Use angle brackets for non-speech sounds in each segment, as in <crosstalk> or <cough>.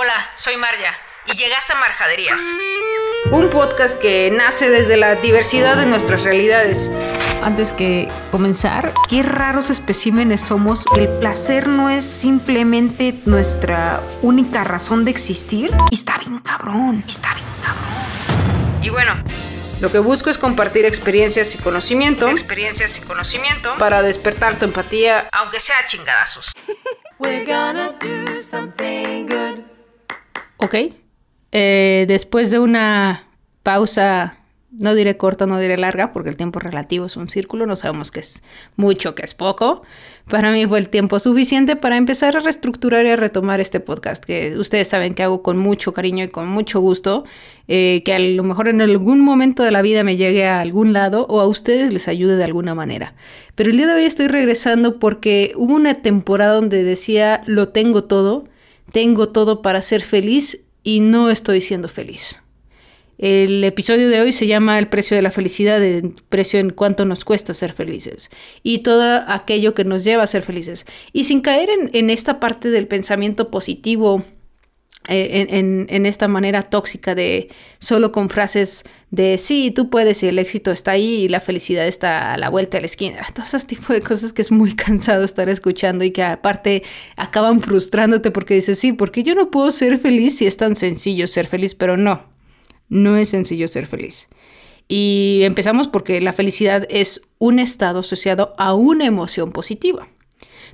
Hola, soy Marja y llegaste a Marjaderías. Un podcast que nace desde la diversidad de nuestras realidades. Antes que comenzar, qué raros especímenes somos. El placer no es simplemente nuestra única razón de existir. Y está bien cabrón, está bien cabrón. Y bueno, lo que busco es compartir experiencias y conocimiento. Experiencias y conocimiento para despertar tu empatía, aunque sea chingadazos. <laughs> We're gonna do something good. Ok. Eh, después de una pausa, no diré corta, no diré larga, porque el tiempo relativo es un círculo, no sabemos qué es mucho, qué es poco. Para mí fue el tiempo suficiente para empezar a reestructurar y a retomar este podcast, que ustedes saben que hago con mucho cariño y con mucho gusto, eh, que a lo mejor en algún momento de la vida me llegue a algún lado o a ustedes les ayude de alguna manera. Pero el día de hoy estoy regresando porque hubo una temporada donde decía, lo tengo todo tengo todo para ser feliz y no estoy siendo feliz. El episodio de hoy se llama El precio de la felicidad, el precio en cuánto nos cuesta ser felices y todo aquello que nos lleva a ser felices. Y sin caer en, en esta parte del pensamiento positivo eh, en, esta manera tóxica de solo con frases de sí, tú puedes y el éxito está ahí y la felicidad está a la vuelta de la esquina. <laughs> Todo ese tipo de cosas que es muy <laughs> cansado estar escuchando y que aparte acaban frustrándote porque dices, sí, porque yo no puedo ser feliz si es tan sencillo ser feliz, pero no, no es sencillo ser feliz. Y empezamos porque la felicidad es un estado asociado a una emoción positiva.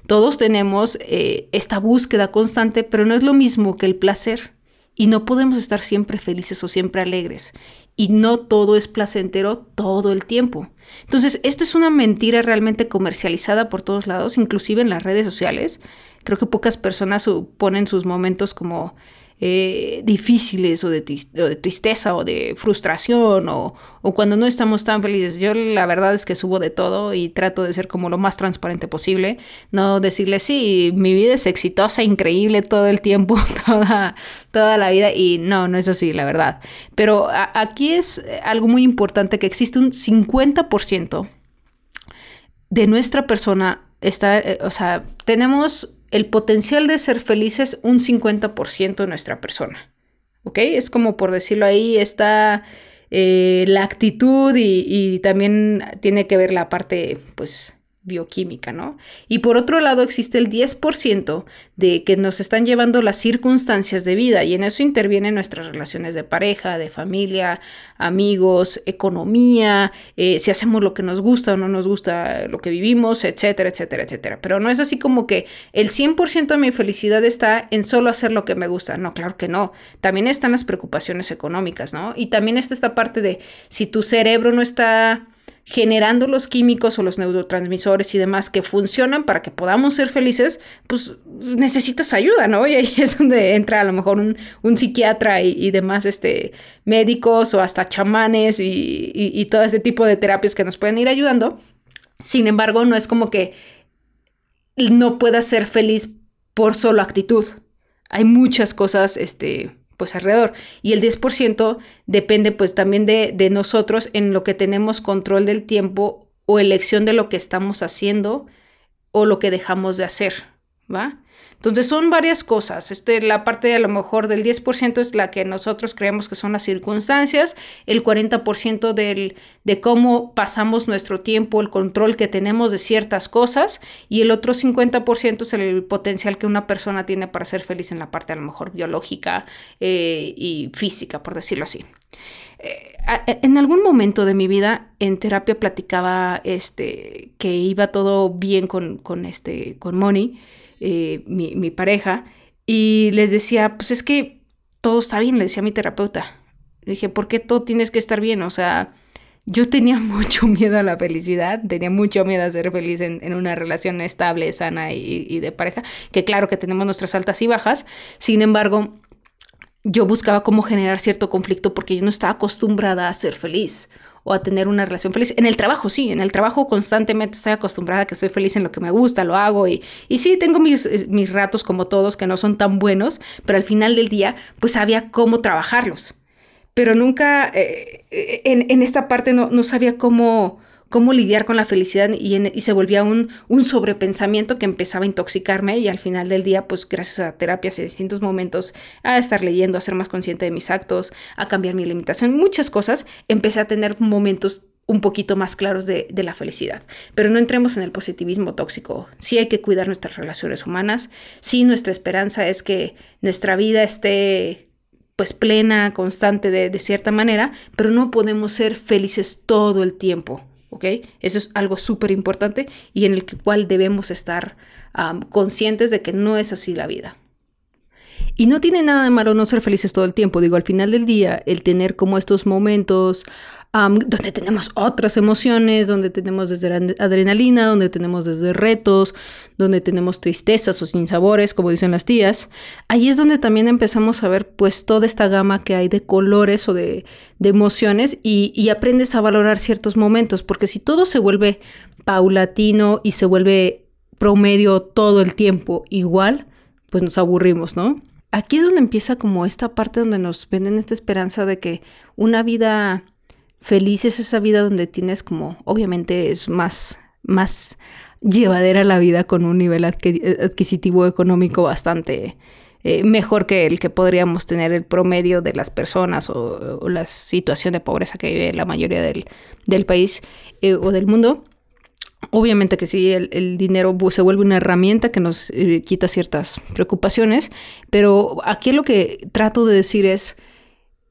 Todos tenemos eh, esta búsqueda constante, pero no es lo mismo que el placer. Y no podemos estar siempre felices o siempre alegres. Y no todo es placentero todo el tiempo. Entonces, esto es una mentira realmente comercializada por todos lados, inclusive en las redes sociales. Creo que pocas personas ponen sus momentos como eh, difíciles o de, tristeza o de frustración o, cuando no estamos tan felices. Yo la verdad es que subo de todo y trato de ser como lo más transparente posible. No decirle, sí, mi vida es exitosa, increíble todo el tiempo, <laughs> toda, toda la vida. Y no, no es así, la verdad. Pero aquí es algo muy importante que existe un 50% de nuestra persona está, eh, o sea, tenemos el potencial de ser felices un 50% de nuestra persona. ¿Ok? Es como por decirlo ahí, está eh, la actitud y, y, también tiene que ver la parte, pues, bioquímica, ¿no? Y por otro lado existe el 10% de que nos están llevando las circunstancias de vida y en eso intervienen nuestras relaciones de pareja, de familia, amigos, economía, eh, si hacemos lo que nos gusta o no nos gusta lo que vivimos, etcétera, etcétera, etcétera. Pero no es así como que el 100% de mi felicidad está en solo hacer lo que me gusta. No, claro que no. También están las preocupaciones económicas, ¿no? Y también está esta parte de si tu cerebro no está generando los químicos o los neurotransmisores y demás que funcionan para que podamos ser felices, pues necesitas ayuda, ¿no? Y ahí <laughs> es donde entra a lo mejor un, psiquiatra y, demás este, médicos o hasta chamanes y, y todo este tipo de terapias que nos pueden ir ayudando. Sin embargo, no es como que no puedas ser feliz por solo actitud. Hay muchas cosas, este, pues alrededor. Y el 10% depende pues también de, de, nosotros en lo que tenemos control del tiempo o elección de lo que estamos haciendo o lo que dejamos de hacer, ¿va? Entonces son varias cosas. Este, la parte a lo mejor del 10% es la que nosotros creemos que son las circunstancias, el 40% del, de cómo pasamos nuestro tiempo, el control que tenemos de ciertas cosas y el otro 50% es el potencial que una persona tiene para ser feliz en la parte a lo mejor biológica eh, y física, por decirlo así. Eh, en algún momento de mi vida en terapia platicaba este, que iba todo bien con, con, este, con Moni eh, mi, pareja, y les decía, pues es que todo está bien, le decía a mi terapeuta. Le dije, ¿por qué todo tienes que estar bien? O sea, yo tenía <laughs> mucho miedo a la felicidad, tenía mucho miedo a ser feliz en, una relación estable, sana y, y, de pareja, que claro que tenemos nuestras altas y bajas, sin embargo, yo buscaba cómo generar cierto conflicto porque yo no estaba acostumbrada a ser feliz o a tener una relación feliz. En el trabajo, sí, en el trabajo constantemente estoy acostumbrada a que soy feliz en lo que me gusta, lo hago y, y sí, tengo mis, eh, mis ratos como todos que no son tan buenos, pero al final del día, pues sabía cómo trabajarlos. Pero nunca, eh, en, en, esta parte no, no sabía cómo, cómo lidiar con la felicidad y, se volvía un, un, sobrepensamiento que empezaba a intoxicarme y al final del día, pues gracias a terapias y distintos momentos, a estar leyendo, a ser más consciente de mis actos, a cambiar mi limitación, muchas cosas, empecé a tener momentos un poquito más claros de, de, la felicidad. Pero no entremos en el positivismo tóxico. Sí hay que cuidar nuestras relaciones humanas. Sí, nuestra esperanza es que nuestra vida esté pues plena, constante de, de cierta manera, pero no podemos ser felices todo el tiempo. ¿Ok? Eso es algo súper importante y en el cual debemos estar conscientes de que no es así la vida. Y no tiene nada de malo no ser felices todo el tiempo. Digo, al final del día, el tener como estos momentos donde tenemos otras emociones, donde tenemos desde adrenalina, donde tenemos desde retos, donde tenemos tristezas o sinsabores, como dicen las tías. Ahí es donde también empezamos a ver pues toda esta gama que hay de colores o de, emociones y, y aprendes a valorar ciertos momentos, porque si todo se vuelve paulatino y se vuelve promedio todo el tiempo igual, pues nos aburrimos, ¿no? Aquí es donde empieza como esta parte donde nos venden esta esperanza de que una vida feliz es esa vida donde tienes como, obviamente es más, más llevadera la vida con un nivel adquisitivo económico bastante eh, mejor que el que podríamos tener el promedio de las personas o, la situación de pobreza que vive la mayoría del, del país eh, o del mundo. Obviamente que sí, el, dinero se vuelve una herramienta que nos eh, quita ciertas preocupaciones, pero aquí lo que trato de decir es,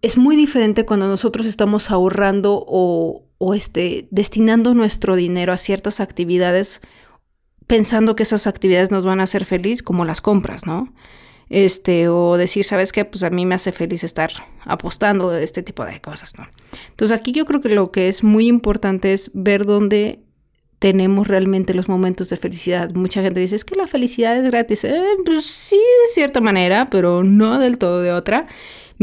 es muy diferente cuando nosotros estamos ahorrando o, este, destinando nuestro dinero a ciertas actividades pensando que esas actividades nos van a hacer feliz, como las compras, ¿no? Este, o decir, ¿sabes qué? Pues a mí me hace feliz estar apostando este tipo de cosas, ¿no? Entonces aquí yo creo que lo que es muy importante es ver dónde tenemos realmente los momentos de felicidad. Mucha gente dice, es que la felicidad es gratis. Eh, pues sí, de cierta manera, pero no del todo de otra.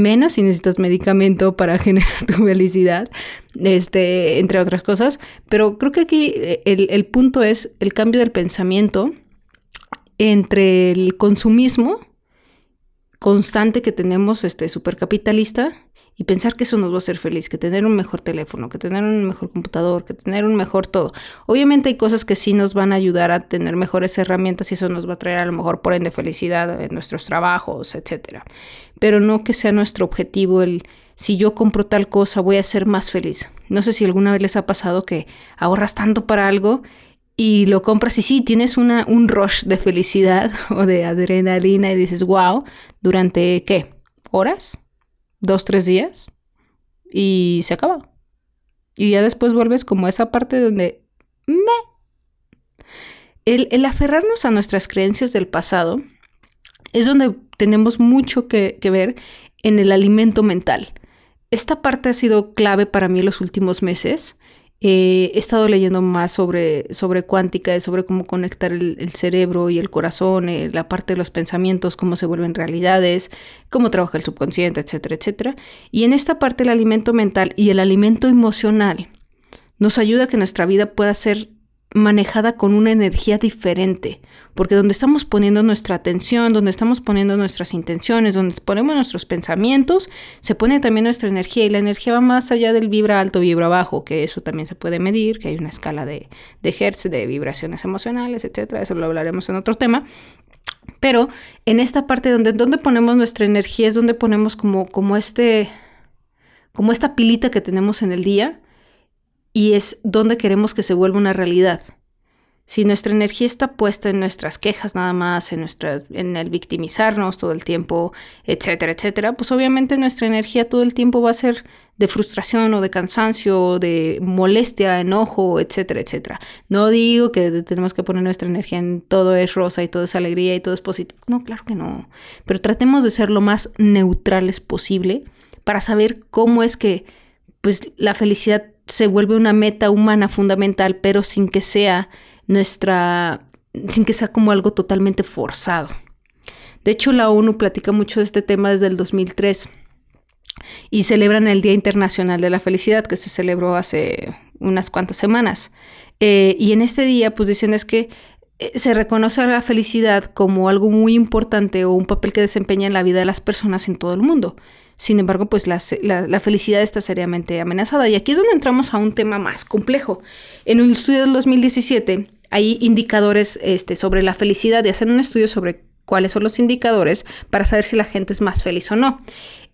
Menos si necesitas medicamento para <laughs> generar tu felicidad, este, entre otras cosas. Pero creo que aquí eh, el, el punto es el cambio del pensamiento entre el consumismo constante que tenemos, este, supercapitalista, y pensar que eso nos va a hacer feliz, que tener un mejor teléfono, que tener un mejor computador, que tener un mejor todo. Obviamente hay cosas que sí nos van a ayudar a tener mejores herramientas y eso nos va a traer a lo mejor por ende felicidad en nuestros trabajos, etcétera. Pero no que sea nuestro objetivo el si yo compro tal cosa voy a ser más feliz. No sé si alguna vez les ha pasado que ahorras tanto para algo y lo compras y sí, tienes una, un rush de felicidad <laughs> o de adrenalina y dices, wow, durante qué? ¿Horas? Dos, tres días y se acaba. Y ya después vuelves como a esa parte donde... Me. El, el, aferrarnos a nuestras creencias del pasado es donde tenemos mucho que, que ver en el alimento mental. Esta parte ha sido clave para mí los últimos meses he estado leyendo más sobre, sobre cuántica, sobre cómo conectar el, cerebro y el corazón, eh, la parte de los pensamientos, cómo se vuelven realidades, cómo trabaja el subconsciente, etcétera, etcétera. Y en esta parte el alimento mental y el alimento emocional nos ayuda a que nuestra vida pueda ser manejada con una energía diferente, porque donde estamos poniendo nuestra atención, donde estamos poniendo nuestras intenciones, donde ponemos nuestros pensamientos, se pone también nuestra energía y la energía va más allá del vibra alto, vibra bajo, que eso también se puede medir, que hay una escala de, de hertz, de vibraciones emocionales, etcétera, eso lo hablaremos en otro tema. Pero en esta parte donde, donde ponemos nuestra energía es donde ponemos como, como este, como esta pilita que tenemos en el día, y es donde queremos que se vuelva una realidad. Si nuestra energía está puesta en nuestras quejas nada más, en, nuestra, en el victimizarnos todo el tiempo, etcétera, etcétera, pues obviamente nuestra energía todo el tiempo va a ser de frustración o de cansancio o de molestia, enojo, etcétera, etcétera. No digo que tenemos que poner nuestra energía en todo es rosa y todo es alegría y todo es positivo. No, claro que no. Pero tratemos de ser lo más neutrales posible para saber cómo es que pues la felicidad se vuelve una meta humana fundamental, pero sin que sea nuestra, sin que sea como algo totalmente forzado. De hecho, la ONU platica mucho de este tema desde el 2003 y celebran el Día Internacional de la Felicidad, que se celebró hace unas cuantas semanas. Eh, y en este día, pues dicen es que eh, se reconoce a la felicidad como algo muy importante o un papel que desempeña en la vida de las personas en todo el mundo sin embargo, pues la, felicidad está seriamente amenazada. Y aquí es donde entramos a un tema más complejo. En un estudio del 2017 hay indicadores este, sobre la felicidad y hacen un estudio sobre cuáles son los indicadores para saber si la gente es más feliz o no.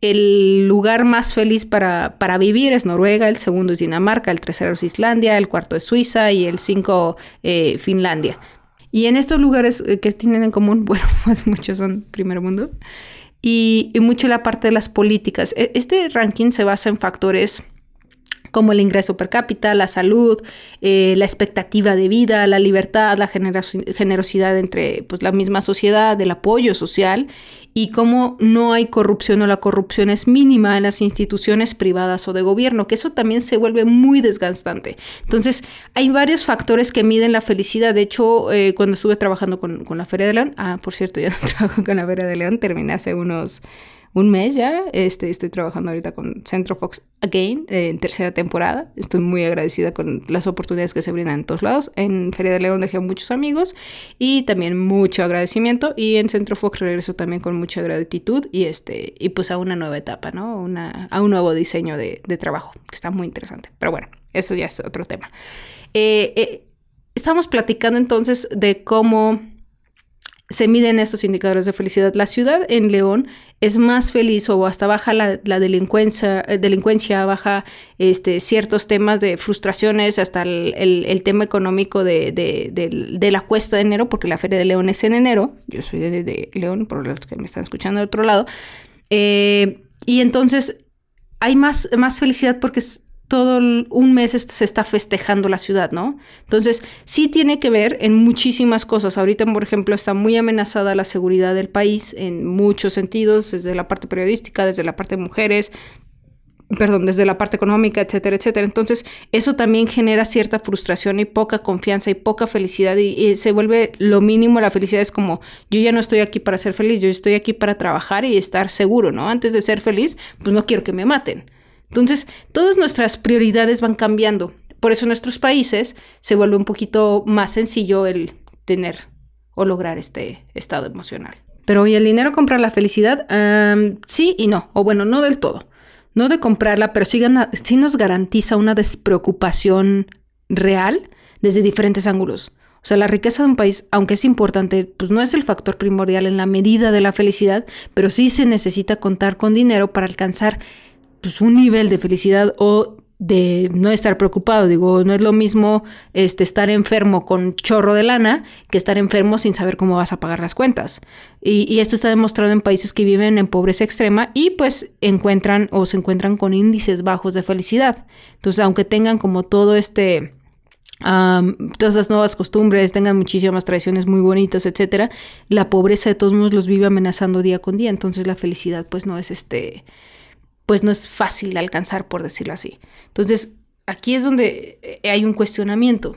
El lugar más feliz para, para, vivir es Noruega, el segundo es Dinamarca, el tercero es Islandia, el cuarto es Suiza y el cinco eh, Finlandia. Y en estos lugares eh, que tienen en común, <laughs> bueno, pues muchos son primer mundo, y, y mucho la parte de las políticas. E, este ranking se basa en factores como el ingreso per cápita, la salud, eh, la expectativa de vida, la libertad, la generosidad entre pues, la misma sociedad, el apoyo social y cómo no hay corrupción o la corrupción es mínima en las instituciones privadas o de gobierno, que eso también se vuelve muy desgastante. Entonces, hay varios factores que miden la felicidad. De hecho, eh, cuando estuve trabajando con, con la Feria de León, ah, por cierto, <laughs> ya no trabajo con la Feria de León, terminé hace unos un mes ya. Este, estoy trabajando ahorita con Centro Fox Again eh, en tercera temporada. Estoy muy agradecida con las oportunidades que se brindan en todos lados. En Feria de León dejé muchos amigos y también mucho agradecimiento. Y en Centro Fox regreso también con mucha gratitud y, este, y pues a una nueva etapa, ¿no? Una, a un nuevo diseño de, trabajo que está muy interesante. Pero bueno, eso ya es otro tema. Eh, eh, estamos platicando entonces de cómo se miden estos indicadores de felicidad. La ciudad en León es más feliz o hasta baja la, delincuencia, eh, delincuencia, baja este, ciertos temas de frustraciones, hasta el, tema económico de, la cuesta de enero, porque la Feria de León es en enero. Yo soy de, León, por los que me están escuchando de otro lado. Eh, y entonces hay más, más felicidad porque todo un mes se está festejando la ciudad, ¿no? Entonces, sí tiene que ver en muchísimas cosas. Ahorita, por ejemplo, está muy amenazada la seguridad del país en muchos sentidos, desde la parte periodística, desde la parte de mujeres, perdón, desde la parte económica, etcétera, etcétera. Entonces, eso también genera cierta frustración y poca confianza y poca felicidad y, y, se vuelve lo mínimo, la felicidad es como, yo ya no estoy aquí para ser feliz, yo estoy aquí para trabajar y estar seguro, ¿no? Antes de ser feliz, pues no quiero que me maten. Entonces, todas nuestras prioridades van cambiando. Por eso en nuestros países se vuelve un poquito más sencillo el tener o lograr este estado emocional. Pero hoy el dinero compra la felicidad, sí y no, o bueno, no del todo. No de comprarla, pero sí, sí nos garantiza una despreocupación real desde diferentes ángulos. O sea, la riqueza de un país, aunque es importante, pues no es el factor primordial en la medida de la felicidad, pero sí se necesita contar con dinero para alcanzar pues, un nivel de felicidad o de no estar preocupado. Digo, no es lo mismo este, estar enfermo con chorro de lana que estar enfermo sin saber cómo vas a pagar las cuentas. Y, esto está demostrado en países que viven en pobreza extrema y pues encuentran o se encuentran con índices bajos de felicidad. Entonces, aunque tengan como todo este... todas las nuevas costumbres, tengan muchísimas tradiciones muy bonitas, etcétera, la pobreza de todos modos los vive amenazando día con día, entonces la felicidad pues no es este pues no es fácil de alcanzar, por decirlo así. Entonces, aquí es donde eh, hay un cuestionamiento.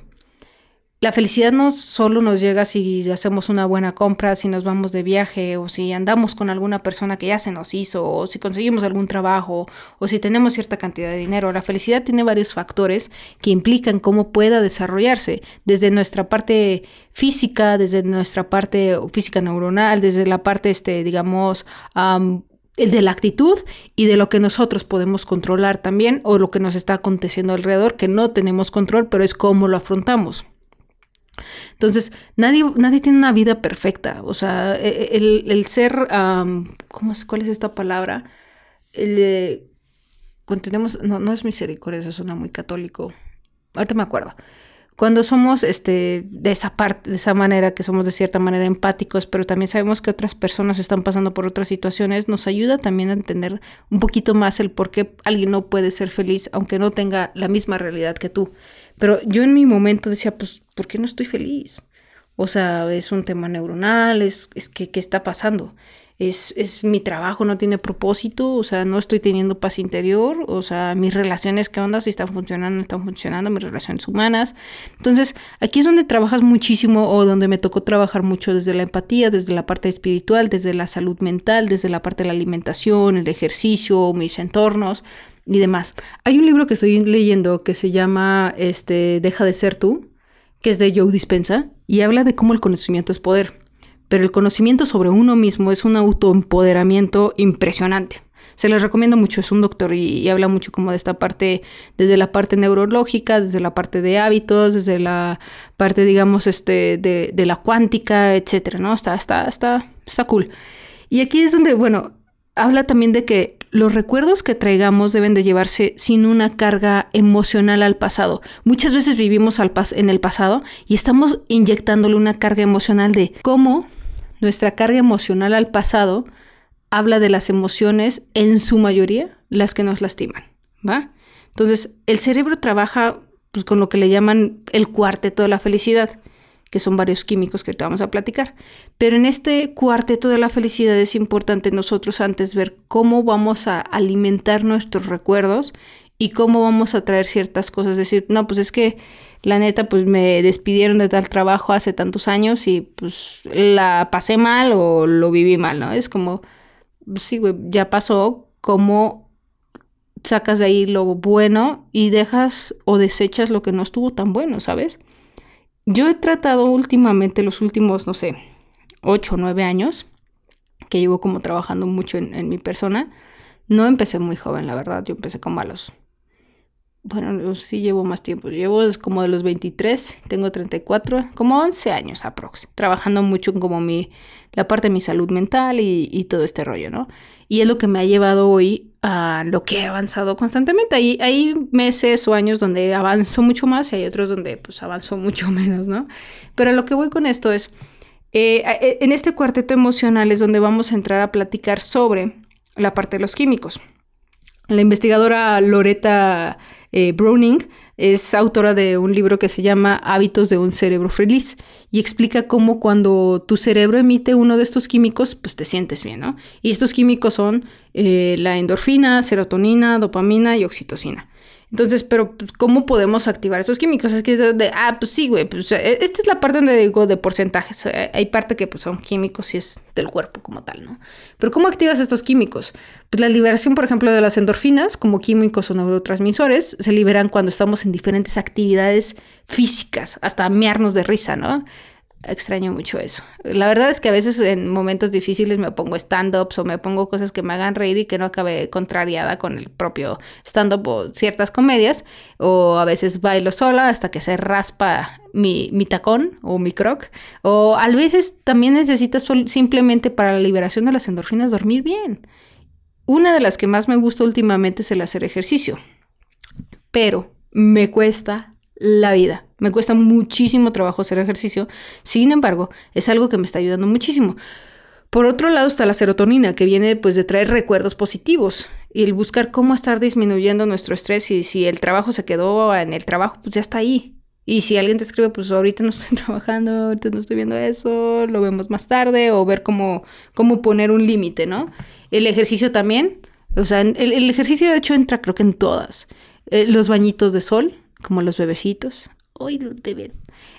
La felicidad no solo nos llega si hacemos una buena compra, si nos vamos de viaje o si andamos con alguna persona que ya se nos hizo o si conseguimos algún trabajo o si tenemos cierta cantidad de dinero. La felicidad tiene varios factores que implican cómo pueda desarrollarse desde nuestra parte física, desde nuestra parte física neuronal, desde la parte, este, digamos, de la actitud y de lo que nosotros podemos controlar también o lo que nos está aconteciendo alrededor que no tenemos control, pero es cómo lo afrontamos. Entonces, nadie, nadie tiene una vida perfecta. O sea, e, e, el, ser, ¿cómo es, ¿cuál es esta palabra? El, tenemos, no, no es misericordia, eso suena muy católico. Ahorita me acuerdo cuando somos este, de esa parte, de esa manera, que somos de cierta manera empáticos, pero también sabemos que otras personas están pasando por otras situaciones, nos ayuda también a entender un poquito más el por qué alguien no puede ser feliz, aunque no tenga la misma realidad que tú. Pero yo en mi momento decía, pues, ¿por qué no estoy feliz? O sea, es un tema neuronal, es, es que, ¿qué está pasando? Es, es mi trabajo, no tiene propósito, o sea, no estoy teniendo paz interior, o sea, mis relaciones, ¿qué onda? Si están funcionando, no están funcionando, mis relaciones humanas. Entonces, aquí es donde trabajas muchísimo o donde me tocó trabajar mucho desde la empatía, desde la parte espiritual, desde la salud mental, desde la parte de la alimentación, el ejercicio, mis entornos y demás. Hay un libro que estoy leyendo que se llama este, Deja de ser tú, que es de Joe Dispensa, y habla de cómo el conocimiento es poder pero el conocimiento sobre uno mismo es un autoempoderamiento impresionante. Se les recomiendo mucho, es un doctor y, habla mucho como de esta parte, desde la parte neurológica, desde la parte de hábitos, desde la parte, digamos, este, de, de la cuántica, etcétera, ¿no? Está, está, está, está cool. Y aquí es donde, bueno, habla también de que los recuerdos que traigamos deben de llevarse sin una carga emocional al pasado. Muchas veces vivimos al en el pasado y estamos inyectándole una carga emocional de cómo nuestra carga emocional al pasado habla de las emociones, en su mayoría, las que nos lastiman, ¿va? Entonces, el cerebro trabaja pues, con lo que le llaman el cuarteto de la felicidad que son varios químicos que te vamos a platicar. Pero en este cuarteto de la felicidad es importante nosotros antes ver cómo vamos a alimentar nuestros recuerdos y cómo vamos a traer ciertas cosas. Decir, no, pues es que la neta, pues me despidieron de tal trabajo hace tantos años y pues la pasé mal o lo viví mal, ¿no? Es como, pues sí, güey, ya pasó, ¿cómo sacas de ahí lo bueno y dejas o desechas lo que no estuvo tan bueno, ¿sabes? Yo he tratado últimamente, los últimos, no sé, ocho o nueve años, que llevo como trabajando mucho en, mi persona. No empecé muy joven, la verdad. Yo empecé como a los... Bueno, sí llevo más tiempo. Llevo como de los 23, tengo 34, como 11 años aprox. Trabajando mucho como mi, la parte de mi salud mental y, todo este rollo, ¿no? Y es lo que me ha llevado hoy a lo que he avanzado constantemente. Hay, meses o años donde avanzo mucho más y hay otros donde pues avanzo mucho <laughs> menos, ¿no? Pero lo que voy con esto es, eh, eh, en este cuarteto emocional es donde vamos a entrar a platicar sobre la parte de los químicos. La investigadora Loretta eh, Browning es autora de un libro que se llama Hábitos de un cerebro feliz y explica cómo cuando tu cerebro emite uno de estos químicos, pues te sientes bien, ¿no? Y estos químicos son eh, la endorfina, serotonina, dopamina y oxitocina. Entonces, pero pues, ¿cómo podemos activar esos químicos? Es que es de, ah, pues sí, güey, pues e, esta es la parte donde digo de porcentajes. Eh, hay parte que pues, son químicos y es del cuerpo como tal, ¿no? Pero ¿cómo activas estos químicos? Pues la liberación, por ejemplo, de las endorfinas como químicos o neurotransmisores se liberan cuando estamos en diferentes actividades físicas, hasta mearnos de risa, ¿no? Extraño mucho eso. La verdad es que a veces en momentos difíciles me pongo stand-ups o me pongo cosas que me hagan reír y que no acabe contrariada con el propio stand-up o ciertas comedias. O a veces bailo sola hasta que se raspa mi, mi tacón o mi croc. O a veces también necesitas simplemente para la liberación de las endorfinas dormir bien. Una de las que más me gusta últimamente es el hacer ejercicio. Pero me cuesta la vida. Me cuesta muchísimo trabajo hacer ejercicio, sin embargo, es algo que me está ayudando muchísimo. Por otro lado está la serotonina, que viene pues de traer recuerdos positivos y el buscar cómo estar disminuyendo nuestro estrés y si el trabajo se quedó en el trabajo, pues ya está ahí. Y si alguien te escribe, pues ahorita no estoy <laughs> trabajando, ahorita no estoy viendo eso, lo vemos más tarde, o ver cómo, cómo poner un límite, ¿no? El ejercicio también, o sea, el, ejercicio de hecho entra creo que en todas. Eh, los bañitos de sol, como los bebecitos. Hoy deben.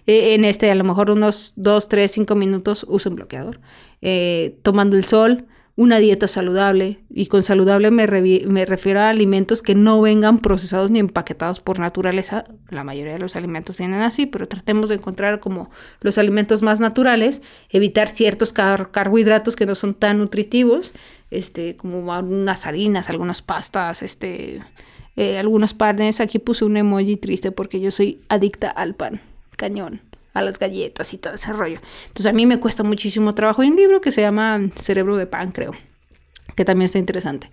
Eh, en este, a lo mejor unos 2, 3, 5 minutos uso un bloqueador. Eh, tomando el sol, una dieta saludable. Y con saludable me, me, refiero a alimentos que no vengan procesados ni empaquetados por naturaleza. La mayoría de los alimentos vienen así, pero tratemos de encontrar como los alimentos más naturales, evitar ciertos carbohidratos que no son tan nutritivos, este, como unas harinas, algunas pastas, este eh, algunos panes. Aquí puse un emoji triste porque yo soy adicta al pan, cañón, a las galletas y todo ese rollo. Entonces a mí me cuesta muchísimo trabajo. Hay un libro que se llama Cerebro de Pan, creo, que también está interesante.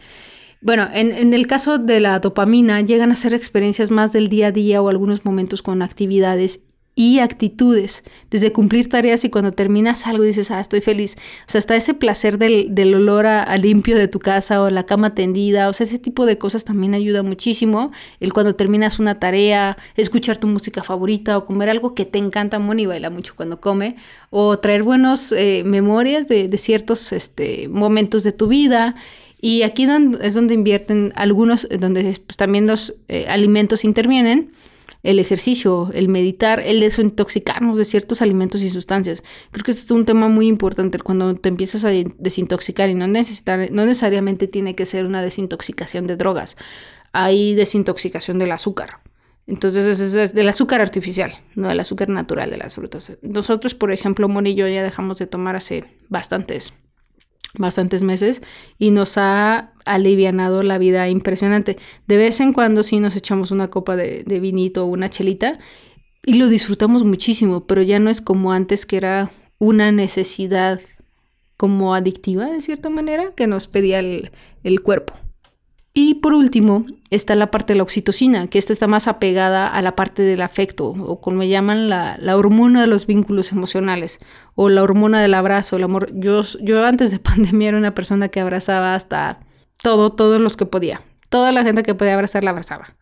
Bueno, en, en, el caso de la dopamina, llegan a ser experiencias más del día a día o algunos momentos con actividades y actitudes, desde cumplir tareas y cuando terminas algo dices, ah, estoy feliz. O sea, hasta ese placer del, del olor a, limpio de tu casa o la cama tendida, o sea, ese tipo de cosas también ayuda muchísimo. El cuando terminas una tarea, escuchar tu música favorita o comer algo que te encanta. Moni baila mucho cuando come, o traer buenas eh, memorias de, de ciertos este, momentos de tu vida. Y aquí es donde invierten algunos, donde pues, también los eh, alimentos intervienen el ejercicio, el meditar, el desintoxicarnos de ciertos alimentos y sustancias. Creo que este es un tema muy importante cuando te empiezas a desintoxicar y no, necesitar, no necesariamente tiene que ser una desintoxicación de drogas. Hay desintoxicación del azúcar. Entonces es, del azúcar artificial, no del azúcar natural de las frutas. Nosotros, por ejemplo, Moni y yo ya dejamos de tomar hace bastantes bastantes meses y nos ha alivianado la vida impresionante. De vez en cuando sí nos echamos una copa de, de vinito o una chelita y lo disfrutamos muchísimo, pero ya no es como antes que era una necesidad como adictiva de cierta manera que nos pedía el, el cuerpo. Y por último está la parte de la oxitocina, que esta está más apegada a la parte del afecto, o como llaman la, la, hormona de los vínculos emocionales, o la hormona del abrazo, el amor. Yo, yo antes de <laughs> pandemia era una persona que abrazaba hasta todo, todos los que podía. Toda la gente que podía abrazar la abrazaba.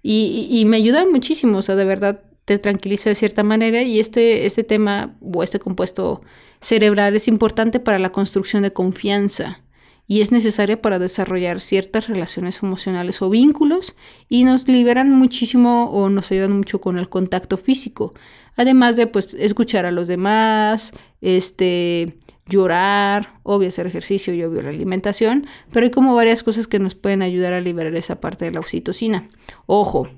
Y, y, y me ayuda muchísimo, o sea, de verdad te tranquiliza de cierta manera y este, este tema o este compuesto cerebral es importante para la construcción de confianza y es necesaria para desarrollar ciertas relaciones emocionales o vínculos y nos liberan muchísimo o nos ayudan mucho con el contacto físico. Además de pues escuchar a los demás, este llorar, obvio hacer ejercicio y obvio la alimentación, pero hay como varias cosas que nos pueden ayudar a liberar esa parte de la oxitocina. Ojo,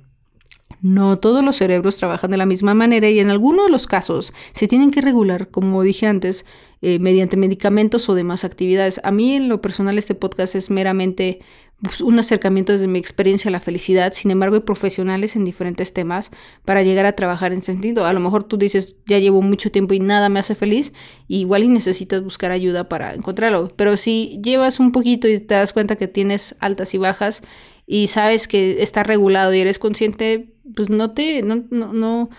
no todos los cerebros trabajan de la misma manera y en algunos de los casos se tienen que regular, como dije antes, eh, mediante medicamentos o demás actividades. A mí en lo personal este podcast es meramente pues, un acercamiento desde mi experiencia a la felicidad, sin embargo hay profesionales en diferentes temas para llegar a trabajar en sentido. A lo mejor tú dices, ya llevo mucho tiempo y nada me hace feliz, igual y necesitas buscar ayuda para encontrarlo. Pero si llevas un poquito y te das cuenta que tienes altas y bajas y sabes que está regulado y eres consciente, pues no te, no, no, no,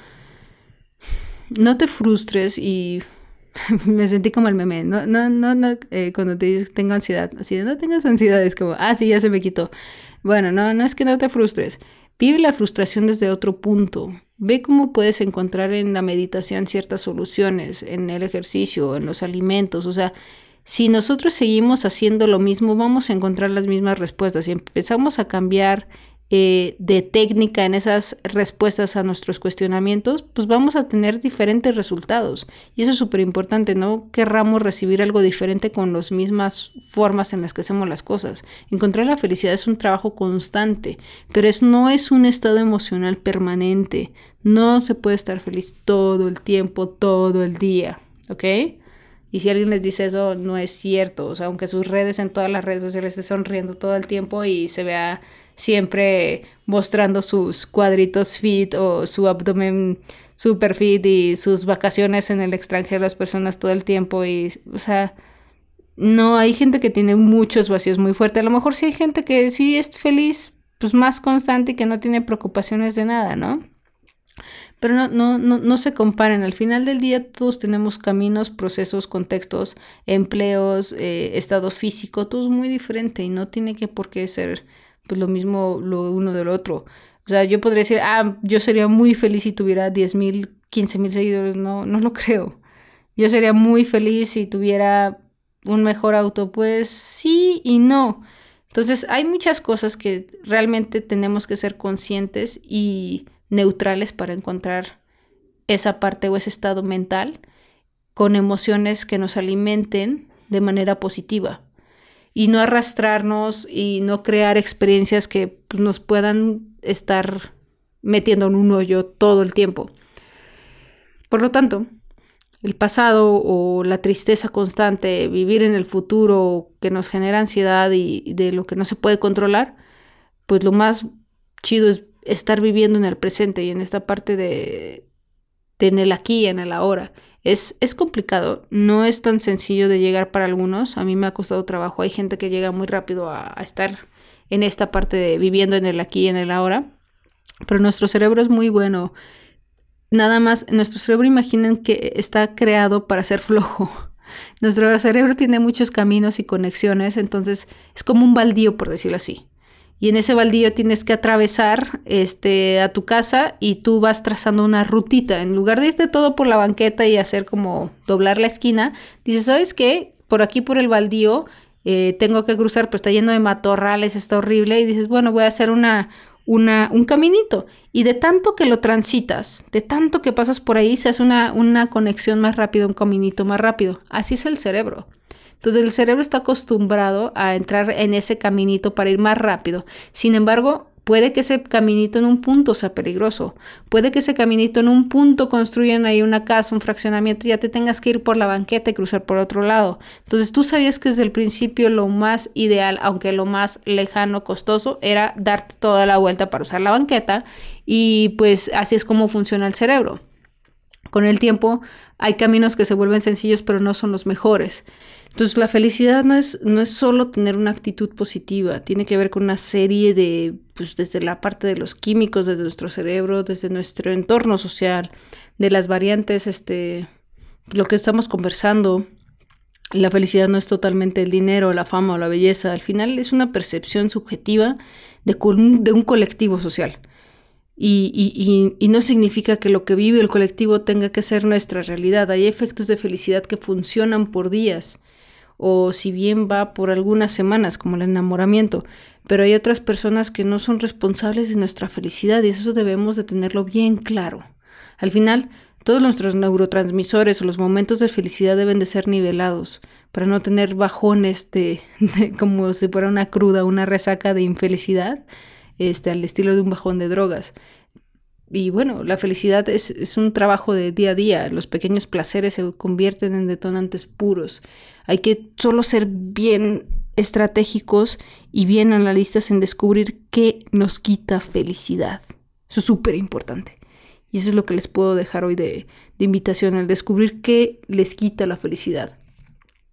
no te frustres y <laughs> me sentí como el meme, no, no, no, no eh, cuando te dices tengo ansiedad, así de no tengas ansiedad, es como, ah, sí, ya se me quitó. Bueno, no, no es que no te frustres, vive la frustración desde otro punto, ve cómo puedes encontrar en la meditación ciertas soluciones, en el ejercicio, en los alimentos, o sea, si nosotros seguimos haciendo lo mismo, vamos a encontrar las mismas respuestas. Si empezamos a cambiar eh, de técnica en esas respuestas a nuestros cuestionamientos, pues vamos a tener diferentes resultados. Y eso es súper importante, no querramos recibir algo diferente con las mismas formas en las que hacemos las cosas. Encontrar la felicidad es un trabajo constante, pero es, no es un estado emocional permanente. No se puede estar feliz todo el tiempo, todo el día, ¿ok? Y si alguien les dice eso, no es cierto. O sea, aunque sus redes en todas las redes sociales esté sonriendo todo el tiempo y se vea siempre mostrando sus cuadritos fit o su abdomen super fit y sus vacaciones en el extranjero las personas todo el tiempo y, o sea, no, hay gente que tiene muchos vacíos muy fuertes. A lo mejor sí hay gente que sí es feliz, pues más constante y que no tiene preocupaciones de nada, ¿no? Pero no, no, no, no se comparen. Al final del día todos tenemos caminos, procesos, contextos, empleos, eh, estado físico, todo es muy diferente y no tiene que por qué ser pues lo mismo lo uno del otro. O sea, yo podría decir, ah, yo sería muy feliz si tuviera 10 mil, 15 mil seguidores. No, no lo <laughs> creo. Yo sería muy feliz si tuviera un mejor auto. Pues sí y no. Entonces, hay muchas cosas que realmente tenemos que ser conscientes y neutrales para encontrar esa parte o ese estado mental con emociones que nos alimenten de manera positiva y no arrastrarnos y no crear experiencias que pues, nos puedan estar metiendo en un hoyo todo el tiempo. Por lo tanto, el pasado o la tristeza constante, vivir en el futuro que nos genera ansiedad y de lo que no se puede controlar, pues lo más chido es estar viviendo en el presente y en esta parte de, de en el aquí en el ahora. Es, es complicado, no es tan sencillo de llegar para algunos, a mí me ha costado trabajo, hay gente que llega muy rápido a, a estar en esta parte de viviendo en el aquí y en el ahora, pero nuestro cerebro es muy bueno. Nada más, nuestro cerebro imaginen que está creado para ser flojo. <laughs> Nuestro cerebro tiene muchos caminos y conexiones, entonces es como un baldío, por decirlo así y en ese baldío tienes que atravesar este, a tu casa y tú vas trazando una rutita. En lugar de irte todo por la banqueta y hacer como doblar la esquina, dices, ¿sabes qué? Por aquí, por el baldío, eh, tengo que cruzar, pero está lleno de matorrales, está horrible. Y dices, bueno, voy a hacer una, una, un caminito. Y de tanto que lo transitas, de tanto que pasas por ahí, se hace una, una conexión más rápida, un caminito más rápido. Así es el cerebro. Entonces el cerebro está acostumbrado a entrar en ese caminito para ir más rápido. Sin embargo, Puede que ese caminito en un punto sea peligroso. Puede que ese caminito en un punto construyan ahí una casa, un fraccionamiento, y ya te tengas que ir por la banqueta y cruzar por otro lado. Entonces tú sabías que desde el principio lo más ideal, aunque lo más lejano, costoso, era darte toda la vuelta para usar la banqueta. Y pues así es como funciona el cerebro. Con el tiempo hay caminos que se vuelven sencillos pero no son los mejores. Entonces la felicidad no es, no es solo tener una actitud positiva, tiene que ver con una serie de, pues desde la parte de los químicos, desde nuestro cerebro, desde nuestro entorno social, de las variantes, este, lo que estamos conversando. La felicidad no es totalmente el dinero, la fama o la belleza, al final es una percepción subjetiva de, de un colectivo social. Y, y, no significa que lo que vive el colectivo tenga que ser nuestra realidad. Hay efectos de felicidad que funcionan por días o si bien va por algunas semanas, como el enamoramiento, pero hay otras personas que no son responsables de nuestra felicidad y eso debemos de tenerlo bien claro. Al final, todos nuestros neurotransmisores o los momentos de felicidad deben de ser nivelados para no tener bajones de, como si fuera una cruda, una resaca de infelicidad este, al estilo de un bajón de drogas. Y bueno, la felicidad es, es, un trabajo de día a día. Los pequeños placeres se convierten en detonantes puros. Hay que solo ser bien estratégicos y bien analistas en descubrir qué nos quita felicidad. Eso es súper importante. Y eso es lo que les puedo dejar hoy de, de invitación, el descubrir qué les quita la felicidad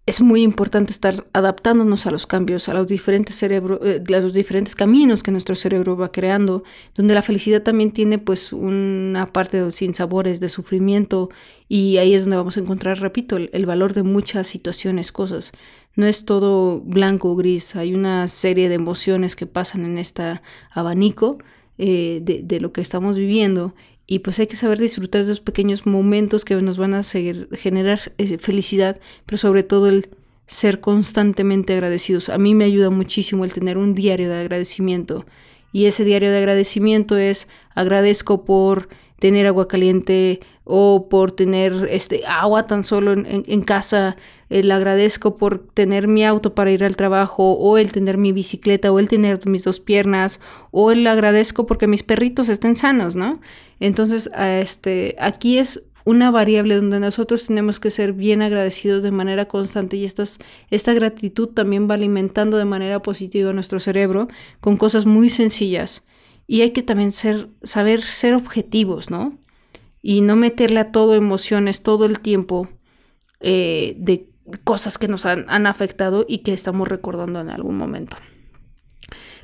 es muy importante estar adaptándonos a los cambios, a los diferentes cerebros, eh, a los diferentes caminos que nuestro cerebro va creando, donde la felicidad también tiene pues una parte sin sabores, de sufrimiento, y ahí es donde vamos a encontrar, repito, el, valor de muchas situaciones, cosas. No es todo blanco o gris, hay una serie de emociones que pasan en este abanico eh, de, de lo que estamos viviendo y pues hay que saber disfrutar de esos pequeños momentos que nos van a generar eh, felicidad, pero sobre todo el ser constantemente agradecidos. A mí me ayuda muchísimo el tener un diario de agradecimiento. Y ese diario de agradecimiento es agradezco por tener agua caliente o por tener este agua tan solo en, casa. Le agradezco por tener mi auto para ir al trabajo o el tener mi bicicleta o el tener mis dos piernas o el agradezco porque mis perritos estén sanos, ¿no? Entonces, este, aquí es una variable donde nosotros tenemos que ser bien agradecidos de manera constante y estas, esta gratitud también va alimentando de manera positiva nuestro cerebro con cosas muy sencillas. Y hay que también ser, saber ser objetivos, ¿no? Y no meterle a todo emociones todo el tiempo eh, de cosas que nos han, han afectado y que estamos recordando en algún momento.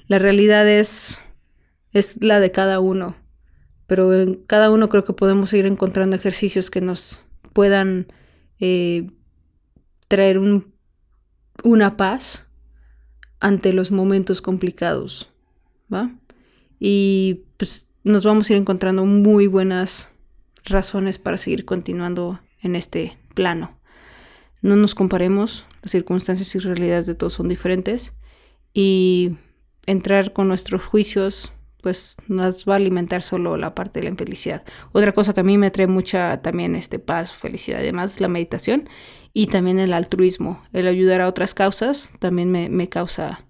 La realidad es, es la de cada uno pero en cada uno creo que podemos ir encontrando ejercicios que nos puedan eh, traer un, una paz ante los momentos complicados, ¿va? Y pues nos vamos a ir encontrando muy buenas razones para seguir continuando en este plano. No nos comparemos, las circunstancias y realidades de todos son diferentes y entrar con nuestros juicios pues nos va a alimentar solo la parte de la infelicidad. Otra cosa que a mí me trae mucha también este paz, felicidad, además la meditación y también el altruismo, el ayudar a otras causas también me, causa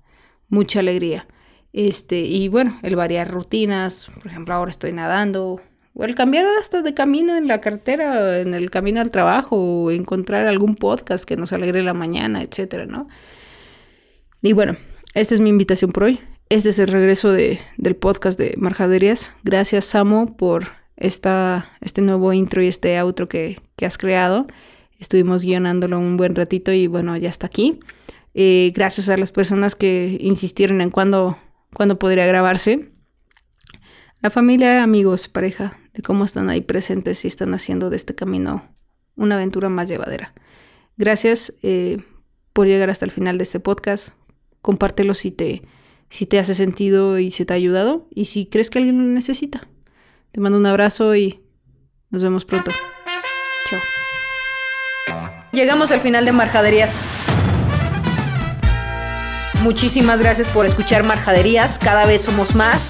mucha alegría. Este, y bueno, el variar rutinas, por ejemplo, ahora estoy nadando, o el cambiar hasta de camino en la cartera, en el camino al trabajo, o encontrar algún podcast que nos alegre la mañana, etcétera, ¿no? Y bueno, esta es mi invitación por hoy. Este es el regreso de, del podcast de Marjaderías. Gracias, Samo, por esta, este nuevo intro y este outro que, que has creado. Estuvimos guionándolo un buen ratito y bueno, ya está aquí. Eh, gracias a las personas que insistieron en cuándo, cuándo podría grabarse. La familia, amigos, pareja, de cómo están ahí presentes y están haciendo de este camino una aventura más llevadera. Gracias eh, por llegar hasta el final de este podcast. Compártelo si te si te hace sentido y se te ha ayudado y si crees que alguien lo necesita. Te mando un abrazo y nos vemos pronto. Chao. Llegamos al final de Marjaderías. Muchísimas gracias por escuchar Marjaderías. Cada vez somos más.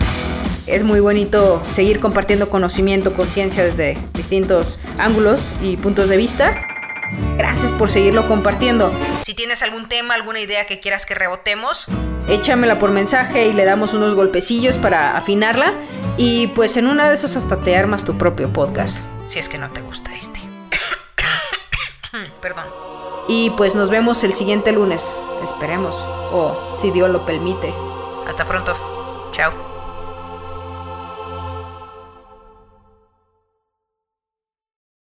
Es muy bonito seguir compartiendo conocimiento, conciencia desde distintos ángulos y puntos de vista. Gracias por seguirlo compartiendo. Si tienes algún tema, alguna idea que quieras que rebotemos, échamela por mensaje y le damos unos golpecillos para afinarla. Y pues en una de esas hasta te armas tu propio podcast. Si es que no te gusta este. <coughs> Perdón. Y pues nos vemos el siguiente lunes. Esperemos. O si Dios lo permite. Hasta pronto. Chao.